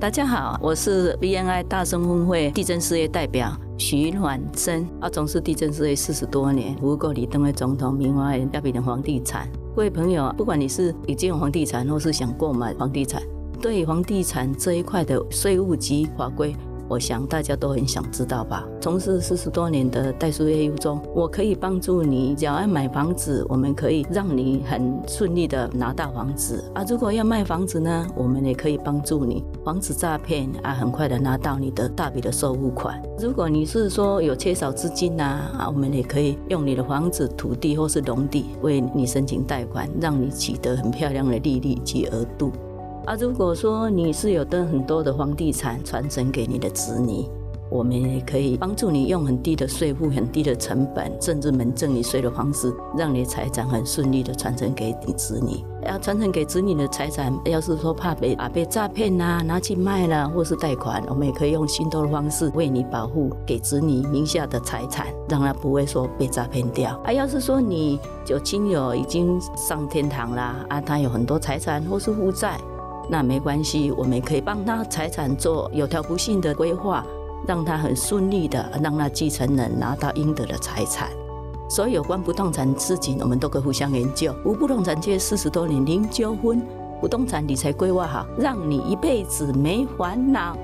大家好，我是 BNI 大生分会地震事业代表徐婉珍，啊，从事地震事业四十多年，服务过李登辉总统、明华人、亚比的房地产。各位朋友，不管你是已经有房地产，或是想购买房地产，对房地产这一块的税务及法规。我想大家都很想知道吧。从事四十多年的代书业务中，我可以帮助你。只要买房子，我们可以让你很顺利的拿到房子啊。如果要卖房子呢，我们也可以帮助你防止诈骗啊，很快的拿到你的大笔的收入款。如果你是说有缺少资金呐啊，我们也可以用你的房子、土地或是农地为你申请贷款，让你取得很漂亮的利率及额度。啊，如果说你是有的很多的房地产传承给你的子女，我们也可以帮助你用很低的税负、很低的成本，甚至门赠你税的方式，让你财产很顺利的传承给你子女。要传承给子女的财产，要是说怕被啊被诈骗呐，拿去卖了，或是贷款，我们也可以用信托的方式为你保护给子女名下的财产，让他不会说被诈骗掉。啊，要是说你有亲友已经上天堂啦，啊，他有很多财产或是负债。那没关系，我们可以帮他财产做有条不紊的规划，让他很顺利的让那继承人拿到应得的财产。所以有关不动产事情，我们都可以互相研究。无不动产界四十多年零纠纷，不动产理财规划好，让你一辈子没烦恼。